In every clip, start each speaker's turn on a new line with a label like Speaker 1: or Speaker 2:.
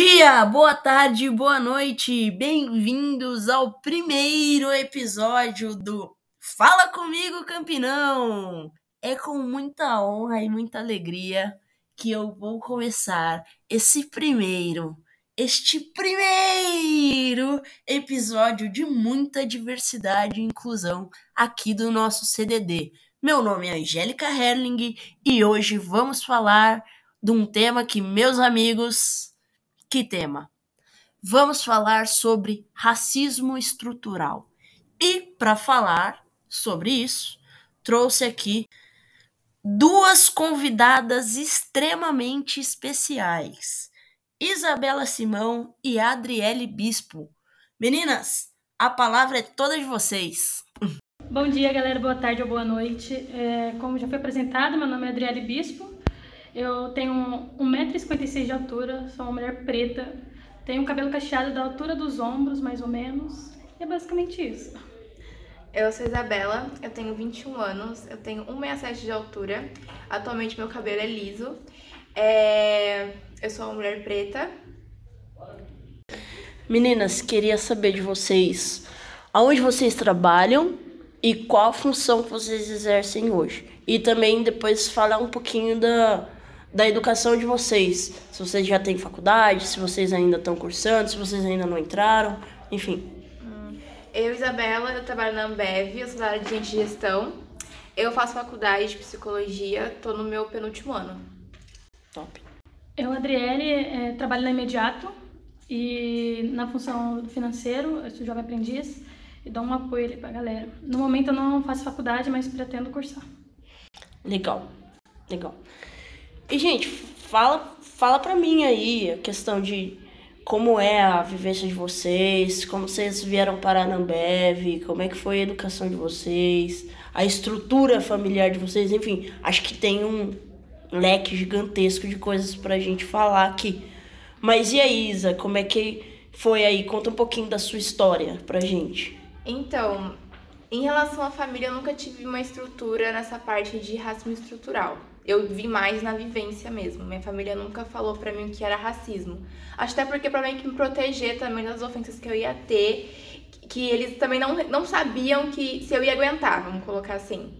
Speaker 1: dia, boa tarde, boa noite, bem-vindos ao primeiro episódio do Fala Comigo Campinão! É com muita honra e muita alegria que eu vou começar esse primeiro, este primeiro episódio de muita diversidade e inclusão aqui do nosso CDD. Meu nome é Angélica Herling e hoje vamos falar de um tema que meus amigos que tema? Vamos falar sobre racismo estrutural. E para falar sobre isso, trouxe aqui duas convidadas extremamente especiais: Isabela Simão e Adriele Bispo. Meninas, a palavra é toda de vocês.
Speaker 2: Bom dia, galera. Boa tarde ou boa noite. É, como já foi apresentado, meu nome é Adriele Bispo. Eu tenho 1,56m de altura, sou uma mulher preta, tenho cabelo cacheado da altura dos ombros, mais ou menos, e é basicamente isso.
Speaker 3: Eu sou Isabela, eu tenho 21 anos, eu tenho 1,67 de altura, atualmente meu cabelo é liso, é... eu sou uma mulher preta.
Speaker 1: Meninas, queria saber de vocês aonde vocês trabalham e qual a função que vocês exercem hoje. E também depois falar um pouquinho da, da educação de vocês. Se vocês já têm faculdade, se vocês ainda estão cursando, se vocês ainda não entraram, enfim.
Speaker 3: Hum. Eu, Isabela, eu trabalho na Ambev, eu sou da área de gente de gestão. Eu faço faculdade de psicologia, tô no meu penúltimo ano.
Speaker 1: Top.
Speaker 2: Eu, Adriele, é, trabalho na Imediato e na função financeiro, eu sou jovem aprendiz e dou um apoio ali pra galera. No momento eu não faço faculdade, mas pretendo cursar.
Speaker 1: Legal, legal. E, gente, fala, fala pra mim aí a questão de como é a vivência de vocês, como vocês vieram para a Ambev, como é que foi a educação de vocês, a estrutura familiar de vocês, enfim, acho que tem um leque gigantesco de coisas pra gente falar aqui. Mas e aí, Isa, como é que foi aí? Conta um pouquinho da sua história pra gente.
Speaker 3: Então, em relação à família, eu nunca tive uma estrutura nessa parte de racismo estrutural eu vi mais na vivência mesmo. Minha família nunca falou para mim o que era racismo. Até porque para mim que me proteger também das ofensas que eu ia ter, que eles também não, não sabiam que se eu ia aguentar, vamos colocar assim.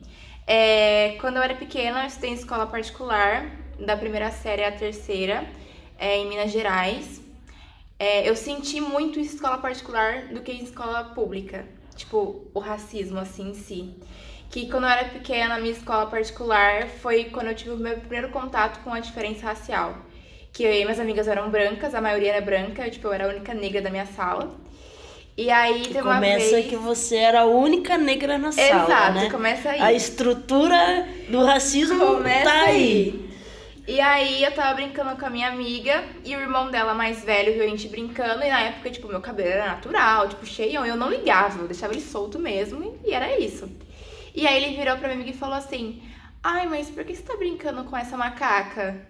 Speaker 3: É, quando eu era pequena, eu estudei em escola particular, da primeira série à terceira, é, em Minas Gerais. É, eu senti muito em escola particular do que em escola pública, tipo, o racismo assim em si que quando eu era pequena, na minha escola particular, foi quando eu tive o meu primeiro contato com a diferença racial. Que eu e minhas amigas eram brancas, a maioria era branca, eu, tipo, eu era a única negra da minha sala. E aí
Speaker 1: tem uma começa vez... que você era a única negra na sala,
Speaker 3: Exato,
Speaker 1: né?
Speaker 3: começa aí.
Speaker 1: A estrutura do racismo começa tá aí. aí.
Speaker 3: E aí eu tava brincando com a minha amiga e o irmão dela mais velho viu a gente brincando. E na época, tipo, meu cabelo era natural, tipo, cheião. E eu não ligava, eu deixava ele solto mesmo e era isso. E aí ele virou pra minha amiga e falou assim: Ai, mas por que você tá brincando com essa macaca?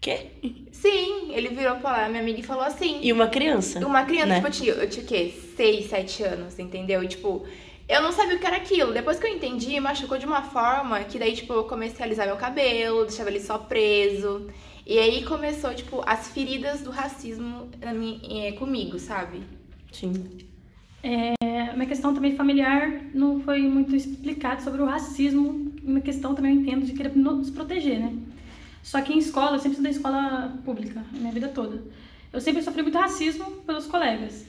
Speaker 1: Quê?
Speaker 3: Sim, ele virou pra minha amiga e falou assim.
Speaker 1: E uma criança?
Speaker 3: Uma criança, né? tipo, eu tinha, eu tinha o quê? 6, 7 anos, entendeu? E tipo, eu não sabia o que era aquilo. Depois que eu entendi, machucou de uma forma que daí, tipo, eu comecei a alisar meu cabelo, deixava ele só preso. E aí começou, tipo, as feridas do racismo minha, é, comigo, sabe?
Speaker 1: Sim.
Speaker 2: É, uma questão também familiar não foi muito explicado sobre o racismo, uma questão também eu entendo de querer nos proteger, né? Só que em escola, eu sempre estudei escola pública, minha vida toda. Eu sempre sofri muito racismo pelos colegas.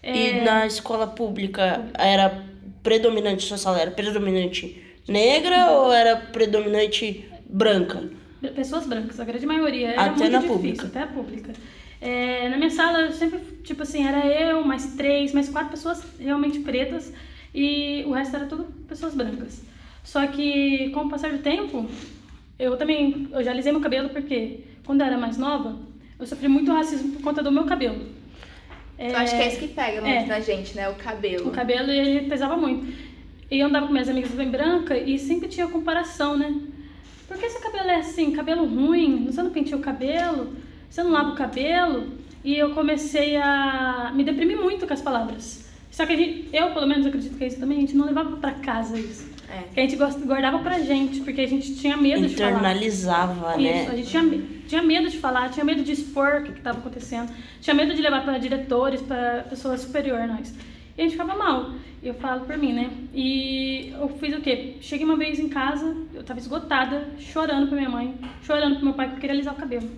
Speaker 1: É... E na escola pública era predominante, sua sala era predominante negra ou era predominante branca?
Speaker 2: Pessoas brancas, a grande maioria. Era
Speaker 1: até
Speaker 2: muito
Speaker 1: na
Speaker 2: difícil,
Speaker 1: pública.
Speaker 2: Até a pública. É, na minha sala, sempre, tipo assim, era eu, mais três, mais quatro pessoas realmente pretas e o resto era tudo pessoas brancas. Só que, com o passar do tempo, eu também, eu já alisei meu cabelo porque, quando eu era mais nova, eu sofri muito racismo por conta do meu cabelo.
Speaker 3: É, eu acho que é isso que pega muito é, na gente, né? O cabelo.
Speaker 2: O cabelo, ele pesava muito. E eu andava com minhas amigas bem branca e sempre tinha comparação, né? Por que seu cabelo é assim? Cabelo ruim? Você não penteia o cabelo? Você não lava o cabelo? E eu comecei a me deprimir muito com as palavras. Só que a gente, eu, pelo menos, acredito que é isso também, a gente não levava para casa isso.
Speaker 3: É.
Speaker 2: Que a gente guardava pra gente, porque a gente tinha medo de falar.
Speaker 1: Internalizava,
Speaker 2: Isso,
Speaker 1: né?
Speaker 2: a gente tinha, tinha medo de falar, tinha medo de expor o que estava acontecendo, tinha medo de levar para diretores, para pessoas superior a nós. E a gente ficava mal. Eu falo por mim, né? E eu fiz o quê? Cheguei uma vez em casa, eu tava esgotada, chorando pra minha mãe, chorando pro meu pai, porque eu queria alisar o cabelo.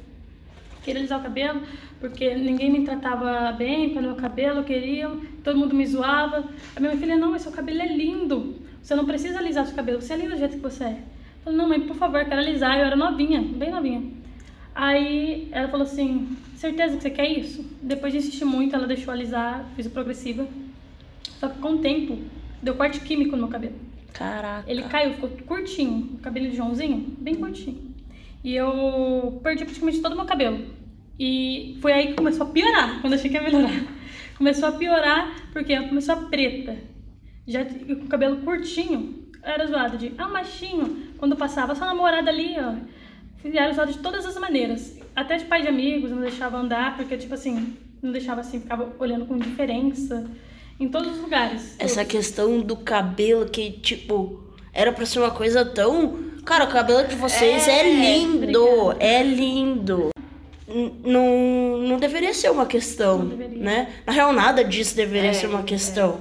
Speaker 2: Queria alisar o cabelo, porque ninguém me tratava bem pelo meu cabelo, eu queria, todo mundo me zoava. A minha filha, não, mas seu cabelo é lindo. Você não precisa alisar seu cabelo, você é linda do jeito que você é. Eu falei, não, mãe, por favor, quero alisar. Eu era novinha, bem novinha. Aí ela falou assim, certeza que você quer isso? Depois de insistir muito, ela deixou alisar, fiz o progressiva. Só que com o tempo, deu corte químico no meu cabelo.
Speaker 1: Caraca.
Speaker 2: Ele caiu, ficou curtinho, o cabelo de Joãozinho, bem curtinho. E eu perdi praticamente todo o meu cabelo. E foi aí que começou a piorar, quando achei que ia melhorar. Começou a piorar porque começou a preta. Já com o cabelo curtinho, era zoado de, ah, machinho. Quando passava, sua namorada ali, ó. Era zoado de todas as maneiras. Até de pai de amigos, não deixava andar, porque, tipo assim, não deixava assim, ficava olhando com indiferença. Em todos os lugares.
Speaker 1: Essa
Speaker 2: todos.
Speaker 1: questão do cabelo que, tipo, era pra ser uma coisa tão. Cara, o cabelo de vocês é,
Speaker 3: É,
Speaker 1: lindo.
Speaker 2: obrigada.
Speaker 1: É lindo. Não, não deveria ser uma questão,
Speaker 2: Não deveria.
Speaker 1: né? Na real, nada disso deveria
Speaker 3: É,
Speaker 1: ser uma
Speaker 3: é.
Speaker 1: questão.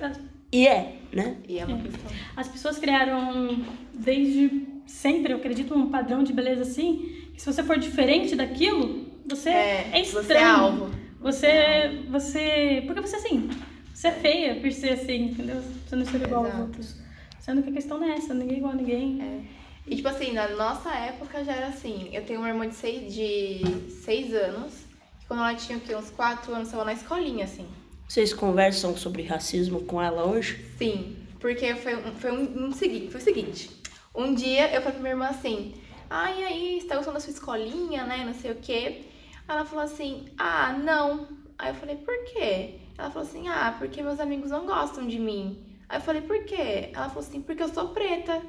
Speaker 2: As-
Speaker 1: E é, né?
Speaker 3: E é uma questão.
Speaker 2: As pessoas criaram desde sempre, eu acredito, um padrão de beleza assim, que se você for diferente daquilo, você é,
Speaker 3: É,
Speaker 2: estranho.
Speaker 3: você é alvo.
Speaker 2: Você, você, porque você é assim, você é feia por ser assim, entendeu? Você não ser igual aos outros. Sendo que a questão não é essa, ninguém é igual a ninguém.
Speaker 3: É. E tipo assim, na nossa época já era assim. Eu tenho uma irmã de seis, de seis anos, que quando ela tinha o quê? uns quatro anos, estava na escolinha, assim.
Speaker 1: Vocês conversam sobre racismo com ela hoje?
Speaker 3: Sim, porque foi um, foi um, um segui- foi o seguinte. Um dia eu falei pra minha irmã assim, ah, e aí, você tá gostando da sua escolinha, né? Não sei o quê. Ela falou assim, ah, não. Aí eu falei, por quê? Ela falou assim, ah, porque meus amigos não gostam de mim. Aí eu falei, por quê? Ela falou assim, porque eu sou preta.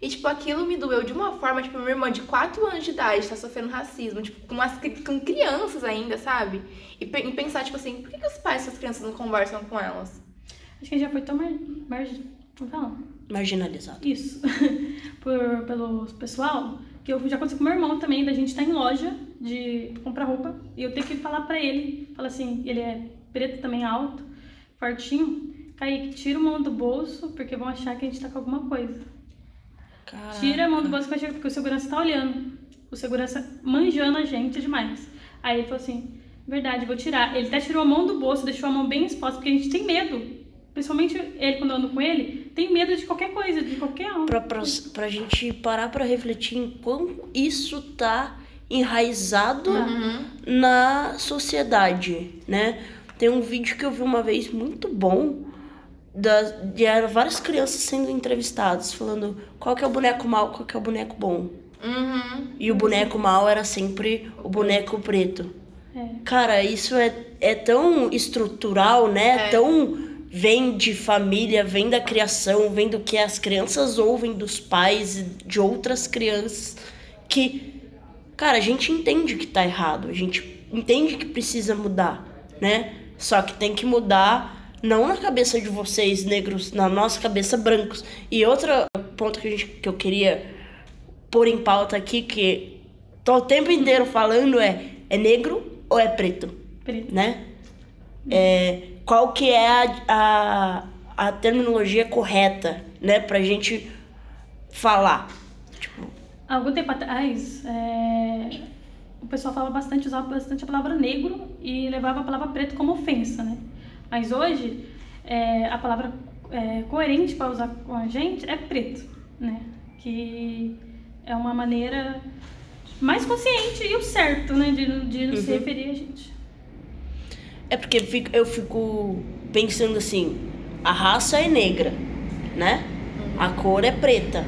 Speaker 3: E, tipo, aquilo me doeu de uma forma, tipo, minha irmã de 4 anos de idade tá sofrendo racismo, tipo, com, umas, cri- com crianças ainda, sabe? E, pe- e pensar, tipo assim, por que, que os pais dessas crianças não conversam com elas?
Speaker 2: Acho que a gente já foi tão mar... mar...
Speaker 1: Marginalizado.
Speaker 2: Isso. Por, pelo pessoal, que eu já aconteceu com meu irmão também, da gente estar em loja de comprar roupa e eu ter que falar pra ele, falar assim, ele é preto também alto, fortinho, Kaique, tira o mão do bolso, porque vão achar que a gente tá com alguma coisa.
Speaker 1: Caraca.
Speaker 2: Tira a mão do bolso que vai chegar, porque o segurança tá olhando. O segurança manjando a gente demais. Aí ele falou assim, verdade, vou tirar. Ele até tirou a mão do bolso, deixou a mão bem exposta, porque a gente tem medo. Principalmente ele, quando eu ando com ele, tem medo de qualquer coisa, de qualquer um.
Speaker 1: Pra, pra, pra gente parar pra refletir em quão isso tá enraizado na sociedade, né? Tem um vídeo que eu vi uma vez muito bom das, de eram várias crianças sendo entrevistadas, falando qual que é o boneco mau, qual que é o boneco bom.
Speaker 3: Uhum.
Speaker 1: E o boneco mau era sempre o boneco preto.
Speaker 2: É.
Speaker 1: Cara, isso é, é tão estrutural, né?
Speaker 3: É.
Speaker 1: Tão. Vem de família, vem da criação, vem do que as crianças ouvem dos pais e de outras crianças. Que, cara, a gente entende que tá errado, a gente entende que precisa mudar, né? Só que tem que mudar não na cabeça de vocês, negros, na nossa cabeça, brancos. E outro ponto que, a gente, que eu queria pôr em pauta aqui, que tô o tempo inteiro falando é: é negro ou é preto?
Speaker 2: Preto.
Speaker 1: né? É, qual que é a, a, a terminologia correta, né? Pra gente falar. Tipo,
Speaker 2: algum tempo atrás, é, o pessoal falava bastante, usava bastante a palavra negro e levava a palavra preto como ofensa, né? Mas hoje, é, a palavra é, coerente para usar com a gente é preto, né? Que é uma maneira mais consciente e o certo, né? De, de nos se referir a gente.
Speaker 1: é porque fico- eu fico pensando assim, a raça é negra, né? A cor é preta.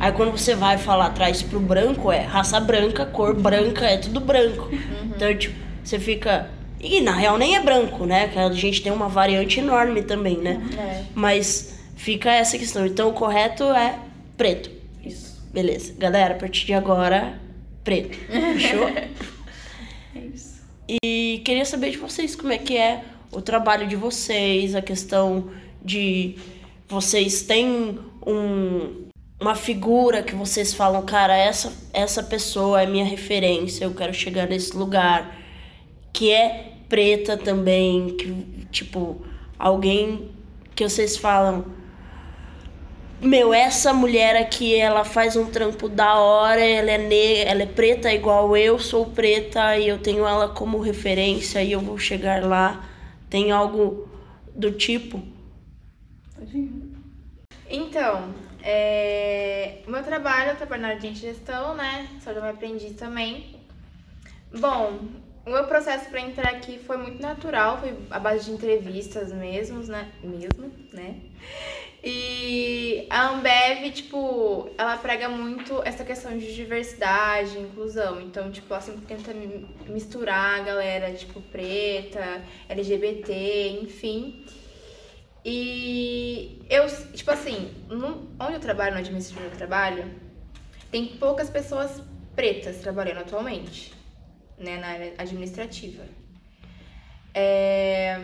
Speaker 1: Aí quando você vai falar atrás pro branco, é raça branca, cor branca, é tudo branco. Então, tipo, você fica. E na real nem é branco, né? Que a gente tem uma variante enorme também, né?
Speaker 3: É.
Speaker 1: Mas fica essa questão. Então o correto é preto.
Speaker 2: Isso.
Speaker 1: Beleza. Galera, a partir de agora, preto. Fechou?
Speaker 2: É isso.
Speaker 1: E queria saber de vocês como é que é o trabalho de vocês, a questão de vocês têm um, uma figura que vocês falam, cara, essa, essa pessoa é minha referência, eu quero chegar nesse lugar, que é preta também, que, tipo, alguém que vocês falam, meu, essa mulher aqui, ela faz um trampo da hora, ela é negra, ela é preta igual eu sou preta e eu tenho ela como referência e eu vou chegar lá. Tem algo do tipo?
Speaker 3: Então, é... o meu trabalho, eu trabalho na área de gestão, né? Sou uma aprendiz também. Bom, o meu processo para entrar aqui foi muito natural, foi a base de entrevistas mesmo, né? Mesmo, né? E a Ambev, tipo, ela prega muito essa questão de diversidade, inclusão. Então, tipo, ela sempre tenta misturar a galera, tipo, preta, LGBT, enfim. E eu, tipo assim, no, onde eu trabalho, no administrativo do trabalho, tem poucas pessoas pretas trabalhando atualmente, né, na área administrativa. É,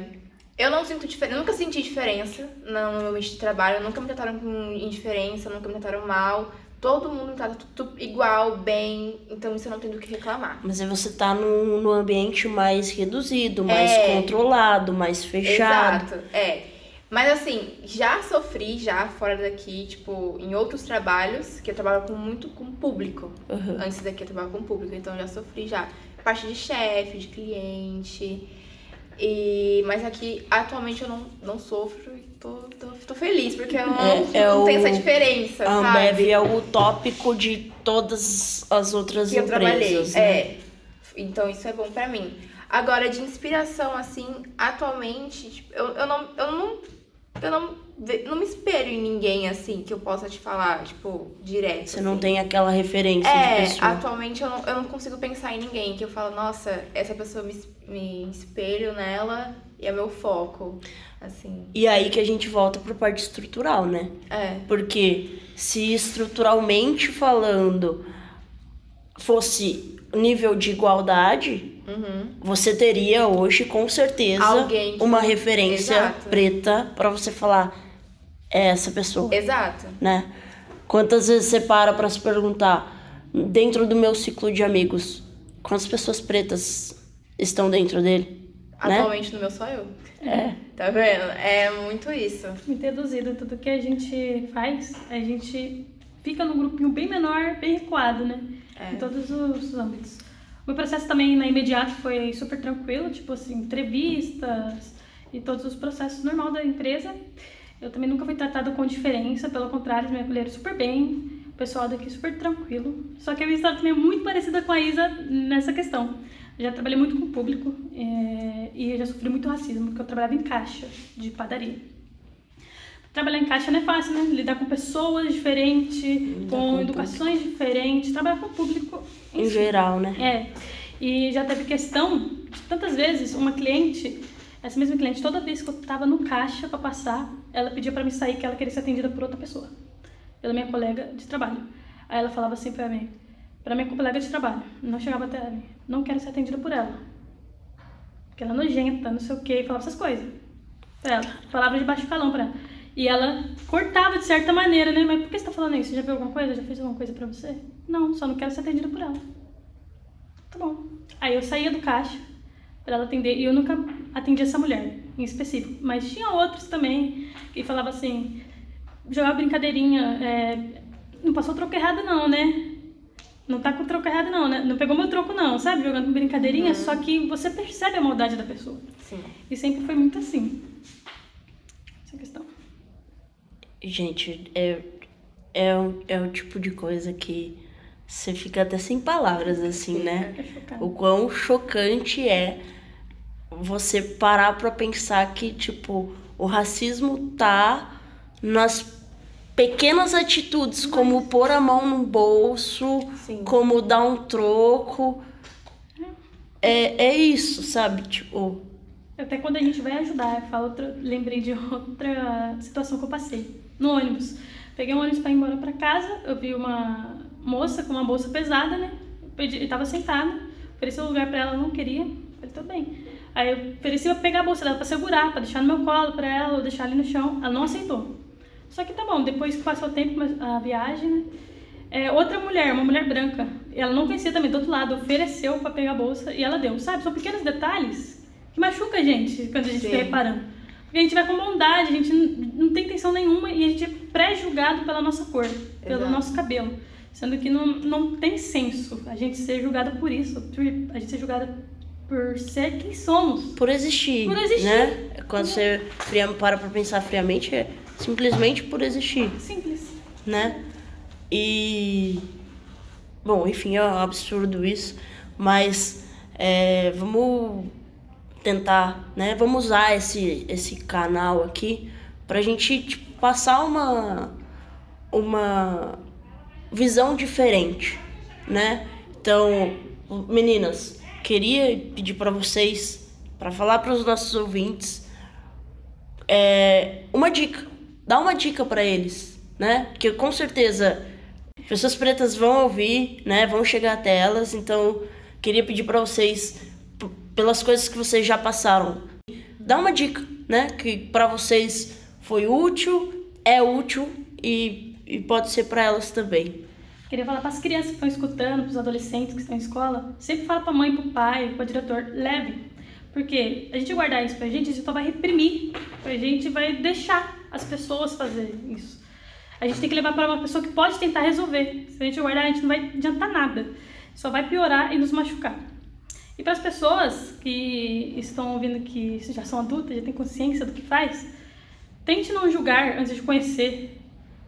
Speaker 3: eu não sinto diferença, nunca senti diferença no meu ambiente de trabalho, nunca me trataram com indiferença, nunca me trataram mal. Todo mundo me trata tudo igual, bem, então isso eu não tenho do que reclamar.
Speaker 1: Mas aí você tá num, num ambiente mais reduzido, mais é, controlado, mais fechado.
Speaker 3: Exato, é. Mas assim, já sofri já fora daqui, tipo, em outros trabalhos, que eu trabalho com muito com público. Uhum. Antes daqui eu trabalho com público, então já sofri já. Parte de chefe, de cliente. E, mas aqui, atualmente, eu não, não sofro e tô, tô, tô feliz, porque eu não, é, é não tenho essa diferença,
Speaker 1: a Ambev é o tópico de todas as outras que empresas,
Speaker 3: eu trabalhei, né? é. Então, isso é bom pra mim. Agora, de inspiração, assim, atualmente, tipo, eu, eu, não, eu não eu não, não me espelho em ninguém assim que eu possa te falar, tipo, direto.
Speaker 1: Você
Speaker 3: assim.
Speaker 1: não tem aquela referência
Speaker 3: é,
Speaker 1: de pessoa.
Speaker 3: Atualmente eu não, eu não consigo pensar em ninguém que eu falo, nossa, essa pessoa me, me espelho nela e é meu foco. Assim.
Speaker 1: E aí que a gente volta pro parte estrutural, né?
Speaker 3: É.
Speaker 1: Porque se estruturalmente falando fosse nível de igualdade, uhum. você teria hoje com certeza
Speaker 3: Alguém que...
Speaker 1: uma referência Exato. preta para você falar é essa pessoa.
Speaker 3: Exato.
Speaker 1: Né? Quantas vezes você para para se perguntar dentro do meu ciclo de amigos, quantas pessoas pretas estão dentro dele?
Speaker 3: Né? Atualmente né? no meu só eu.
Speaker 1: É.
Speaker 3: Tá vendo? É muito isso.
Speaker 2: Muito reduzido. Tudo que a gente faz, a gente fica num grupinho bem menor, bem recuado, né? É. Em todos os âmbitos. O meu processo também na imediato foi super tranquilo, tipo assim, entrevistas e todos os processos normal da empresa. Eu também nunca fui tratada com diferença, pelo contrário, me acolheram super bem, o pessoal daqui super tranquilo. Só que a minha história também é muito parecida com a Isa nessa questão. Eu já trabalhei muito com o público é, e já sofri muito racismo, porque eu trabalhava em caixa de padaria trabalhar em caixa não é fácil, né? Lidar com pessoas diferentes, Lidar com, com educações público. diferentes, trabalhar com o público
Speaker 1: em, em geral, né?
Speaker 2: É. E já teve questão de tantas vezes uma cliente, essa mesma cliente, toda vez que eu tava no caixa para passar, ela pedia para me sair que ela queria ser atendida por outra pessoa, pela minha colega de trabalho. Aí ela falava assim para mim, para minha colega de trabalho, não chegava até mim, não quero ser atendida por ela. Porque ela é nojenta, não sei o que, falava essas coisas. Pra ela, falava de baixo calão pra ela. E ela cortava de certa maneira, né? Mas por que você tá falando isso? Já viu alguma coisa? Já fez alguma coisa pra você? Não, só não quero ser atendida por ela. Tá bom. Aí eu saía do caixa para ela atender e eu nunca atendi essa mulher em específico. Mas tinha outros também que falava assim, jogava brincadeirinha, é, não passou troco errado não, né? Não tá com troco errado não, né? Não pegou meu troco não, sabe? Jogando brincadeirinha, uhum. só que você percebe a maldade da pessoa.
Speaker 3: Sim.
Speaker 2: E sempre foi muito assim. Essa questão.
Speaker 1: Gente, é, é, é um tipo de coisa que você fica até sem palavras, assim, né?
Speaker 2: É
Speaker 1: o quão chocante é você parar pra pensar que, tipo, o racismo tá nas pequenas atitudes, como pôr a mão no bolso,
Speaker 3: Sim.
Speaker 1: como dar um troco. É, é isso, sabe? Tipo.
Speaker 2: Até quando a gente vai ajudar, eu falo outra, lembrei de outra situação que eu passei no ônibus. Peguei um ônibus para ir embora para casa, eu vi uma moça com uma bolsa pesada, né? Eu pedi, estava sentada, ofereci um lugar para ela, não queria. Falei, tudo bem. Aí eu ofereci pra pegar a bolsa dela para segurar, para deixar no meu colo para ela, ou deixar ali no chão. Ela não aceitou. Só que tá bom, depois que passou o tempo, a viagem, né? É, outra mulher, uma mulher branca, ela não conhecia também do outro lado, ofereceu para pegar a bolsa e ela deu. Sabe, são pequenos detalhes que machuca a gente quando a gente Sim. fica reparando. Porque a gente vai com bondade, a gente não tem intenção nenhuma e a gente é pré-julgado pela nossa cor, pelo Exato. nosso cabelo. Sendo que não, não tem senso a gente ser julgada por isso, a gente ser julgada por ser quem somos.
Speaker 1: Por existir. Por existir. Né? Quando você para pra pensar friamente, é simplesmente por existir.
Speaker 2: Simples.
Speaker 1: Né? E. Bom, enfim, é um absurdo isso, mas é, vamos tentar, né? Vamos usar esse, esse canal aqui pra gente tipo, passar uma, uma visão diferente, né? Então, meninas, queria pedir para vocês, para falar para os nossos ouvintes, é, uma dica. Dá uma dica para eles, né? Porque com certeza pessoas pretas vão ouvir, né? Vão chegar até elas. Então, queria pedir para vocês, pelas coisas que vocês já passaram, dá uma dica, né? Que para vocês foi útil, é útil e, e pode ser para elas também.
Speaker 2: Queria falar para as crianças que estão escutando, para os adolescentes que estão em escola, sempre fala para a mãe, para o pai, para o diretor, leve. Porque a gente guardar isso para a gente, a gente só vai reprimir, a gente vai deixar as pessoas fazerem isso. A gente tem que levar para uma pessoa que pode tentar resolver. Se a gente guardar, a gente não vai adiantar nada. Só vai piorar e nos machucar. E para as pessoas que estão ouvindo que já são adultas, já têm consciência do que faz, tente não julgar antes de conhecer.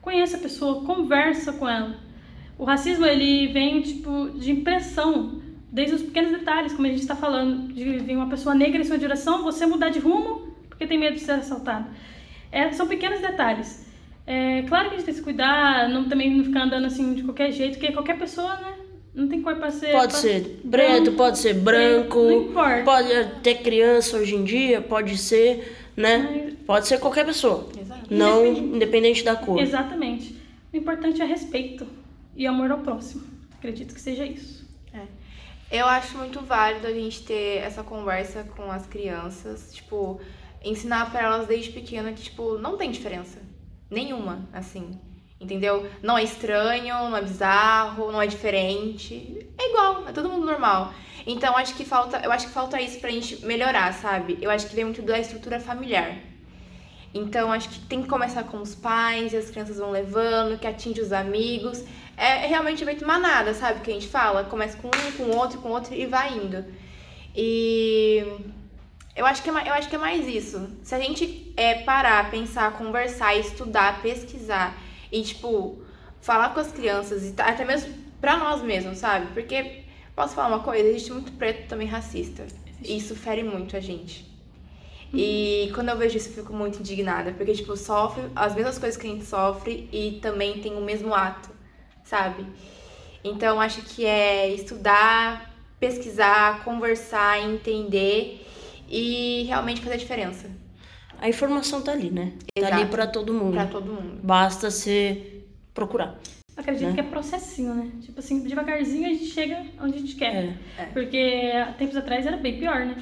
Speaker 2: Conheça a pessoa, conversa com ela. O racismo ele vem tipo de impressão, desde os pequenos detalhes, como a gente está falando, de vir uma pessoa negra em sua direção, você mudar de rumo porque tem medo de ser assaltado. É, são pequenos detalhes. É, claro que a gente tem que se cuidar, não, também não ficar andando assim de qualquer jeito, porque qualquer pessoa, né? Não tem cor pra ser.
Speaker 1: Pode pra... ser preto, pode ser branco. Não importa. Pode ter criança hoje em dia, pode ser, né? Mas... Pode ser qualquer pessoa. Exato. Não independente... independente da cor.
Speaker 2: Exatamente. O importante é respeito e amor ao próximo. Acredito que seja isso.
Speaker 3: É. Eu acho muito válido a gente ter essa conversa com as crianças, tipo, ensinar para elas desde pequena que, tipo, não tem diferença nenhuma, assim. Entendeu? Não é estranho, não é bizarro, não é diferente. É igual, é todo mundo normal. Então acho que falta, eu acho que falta isso pra gente melhorar, sabe? Eu acho que vem muito da estrutura familiar. Então acho que tem que começar com os pais, e as crianças vão levando, que atinge os amigos. É, realmente evento manada, sabe? Que a gente fala, começa com um, com outro, com outro e vai indo. E eu acho, que é, eu acho que é mais isso. Se a gente é, parar, pensar, conversar, estudar, pesquisar e, tipo, falar com as crianças e até mesmo pra nós mesmos, sabe? Porque, posso falar uma coisa? Existe muito preto também racista. E isso fere muito a gente. E quando eu vejo isso, eu fico muito indignada. Porque, tipo, sofre as mesmas coisas que a gente sofre e também tem o mesmo ato, sabe? Então, acho que é estudar, pesquisar, conversar, entender e realmente fazer a diferença.
Speaker 1: A informação tá ali, né? Exato. Tá ali para todo mundo.
Speaker 3: Para todo mundo.
Speaker 1: Basta você procurar.
Speaker 2: Acredito né? que é processinho, né? Tipo assim, devagarzinho a gente chega onde a gente quer. É. É. Porque tempos atrás era bem pior, né?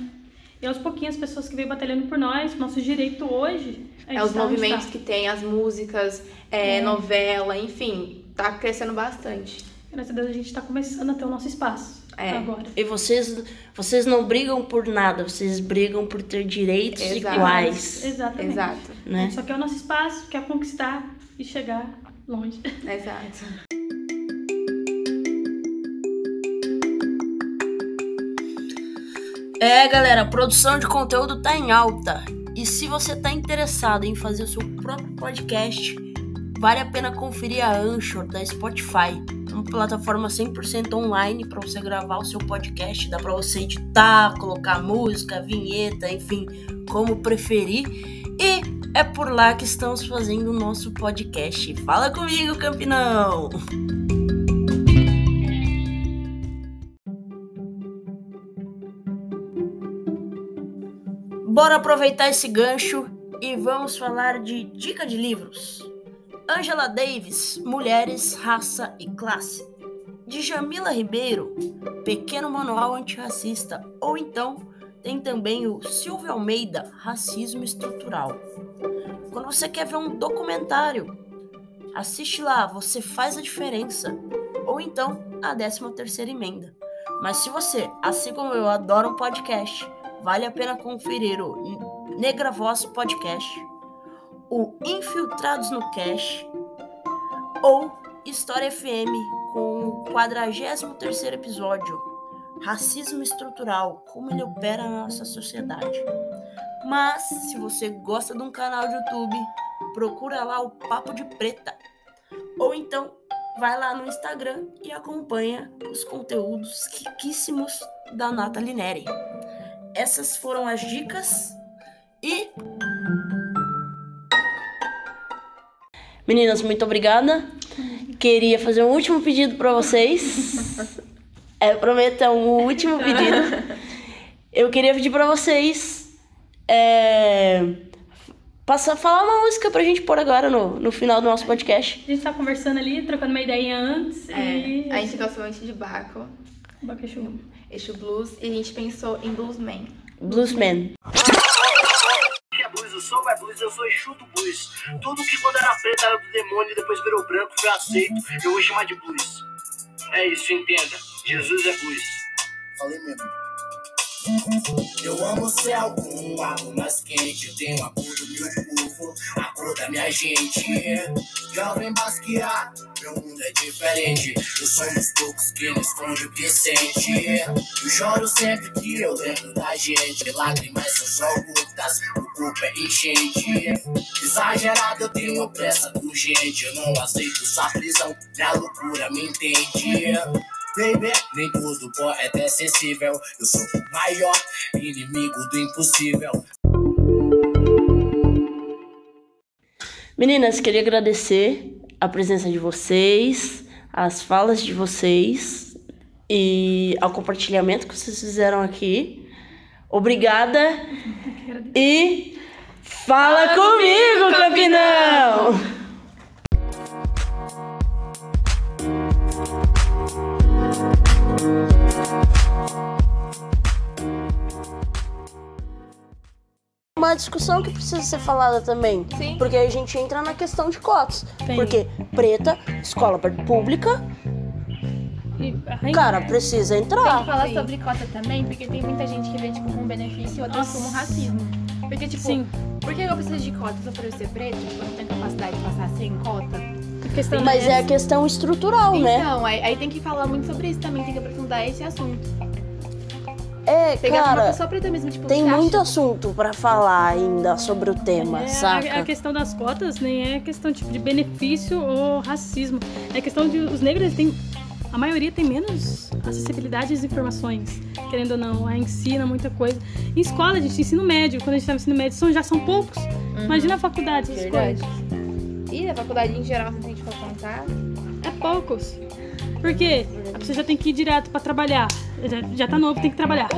Speaker 2: E aos pouquinhos as pessoas que veio batalhando por nós, nosso direito hoje.
Speaker 3: É os tá movimentos tá. que tem, as músicas, é, é. novela, enfim, tá crescendo bastante.
Speaker 2: Graças a Deus a gente tá começando a ter o nosso espaço. É. Agora.
Speaker 1: E vocês, vocês não brigam por nada, vocês brigam por ter direitos Exato. iguais.
Speaker 2: Exatamente.
Speaker 3: Exato.
Speaker 2: Né? Só que é o nosso espaço, quer conquistar e chegar longe.
Speaker 3: Exato.
Speaker 1: É, galera, a produção de conteúdo tá em alta. E se você tá interessado em fazer o seu próprio podcast, vale a pena conferir a Anchor da Spotify uma plataforma 100% online para você gravar o seu podcast, dá para você editar, colocar música, vinheta, enfim, como preferir. E é por lá que estamos fazendo o nosso podcast. Fala comigo, Campinão! Bora aproveitar esse gancho e vamos falar de dica de livros. Angela Davis, Mulheres, Raça e Classe. De Jamila Ribeiro, Pequeno Manual Antirracista. Ou então, tem também o Silvio Almeida, Racismo Estrutural. Quando você quer ver um documentário, assiste lá, você faz a diferença. Ou então, a 13 terceira emenda. Mas se você, assim como eu, adora um podcast, vale a pena conferir o Negra Voz Podcast, o Infiltrados no Cash ou História FM com o 43 episódio, Racismo Estrutural, como ele opera na nossa sociedade. Mas, se você gosta de um canal de YouTube, procura lá o Papo de Preta. Ou então, vai lá no Instagram e acompanha os conteúdos riquíssimos da Nathalie Neri. Essas foram as dicas e. Meninas, muito obrigada. Queria fazer um último pedido para vocês. É, prometo, é um último pedido. Eu queria pedir para vocês é, passar, falar uma música pra gente pôr agora no, no final do nosso podcast.
Speaker 2: A gente tá conversando ali, trocando uma ideia antes.
Speaker 3: É,
Speaker 2: e...
Speaker 3: a gente gostou muito de Baco,
Speaker 2: Bacaxu.
Speaker 3: Exu Blues, e a gente pensou em Bluesman.
Speaker 1: Bluesman.
Speaker 4: que é blues, eu sou é blues. Tudo que quando era preto era do demônio, depois virou branco, foi aceito, eu vou chamar de blues. É isso, entenda. Jesus é blues.
Speaker 5: Falei mesmo. Eu amo o céu com um água mais quente. Tenho a cor do meu povo, a cor da minha gente. Jovem Basquiat, meu mundo é diferente. Eu sou um dos poucos que não esconde o que sente. Eu choro sempre que eu lembro da gente. Lágrimas são só gotas, o corpo é enchente. Exagerado, eu tenho pressa urgente. Eu não aceito sua prisão, minha loucura me entende. Baby, nem tudo poeta é sensível. Eu sou o maior inimigo do impossível.
Speaker 1: Meninas, queria agradecer a presença de vocês, as falas de vocês e ao compartilhamento que vocês fizeram aqui. Obrigada e fala comigo, Campinão! Uma discussão que precisa ser falada também.
Speaker 3: Sim.
Speaker 1: Porque a gente entra na questão de cotas.
Speaker 2: Tem.
Speaker 1: Porque preta, escola pública,
Speaker 2: E, ai,
Speaker 1: cara, precisa
Speaker 6: Tem que
Speaker 1: entrar.
Speaker 6: falar
Speaker 3: Sim.
Speaker 6: sobre cota também, porque tem muita gente que vê, tipo, como benefício e outras como racismo. Porque, tipo,
Speaker 2: Sim.
Speaker 6: por que eu preciso de cota só por eu ser preto? Tipo, eu não tenho capacidade de passar sem cota?
Speaker 1: Mas é a questão estrutural, né?
Speaker 6: Então, aí, aí tem que falar muito sobre isso também, tem que aprofundar esse assunto.
Speaker 1: É,
Speaker 6: Pegar uma
Speaker 1: cara,
Speaker 6: pessoa preta mesmo, tipo,
Speaker 1: tem
Speaker 6: você acha-
Speaker 1: muito assunto pra falar ainda sobre o tema,
Speaker 2: É, a,
Speaker 1: saca?
Speaker 2: a questão das cotas nem é questão tipo, de benefício ou racismo. É questão de os negros eles têm. A maioria tem menos acessibilidade às informações, querendo ou não. A ensina muita coisa. Em escola, gente, ensino médio, quando a gente tá no ensino médio, são, já são poucos. Imagina a faculdade, essas coisas.
Speaker 6: E na faculdade em geral, se a gente for contar,
Speaker 2: É poucos. Porque a pessoa já tem que ir direto pra trabalhar. Já, já tá novo, tem que trabalhar.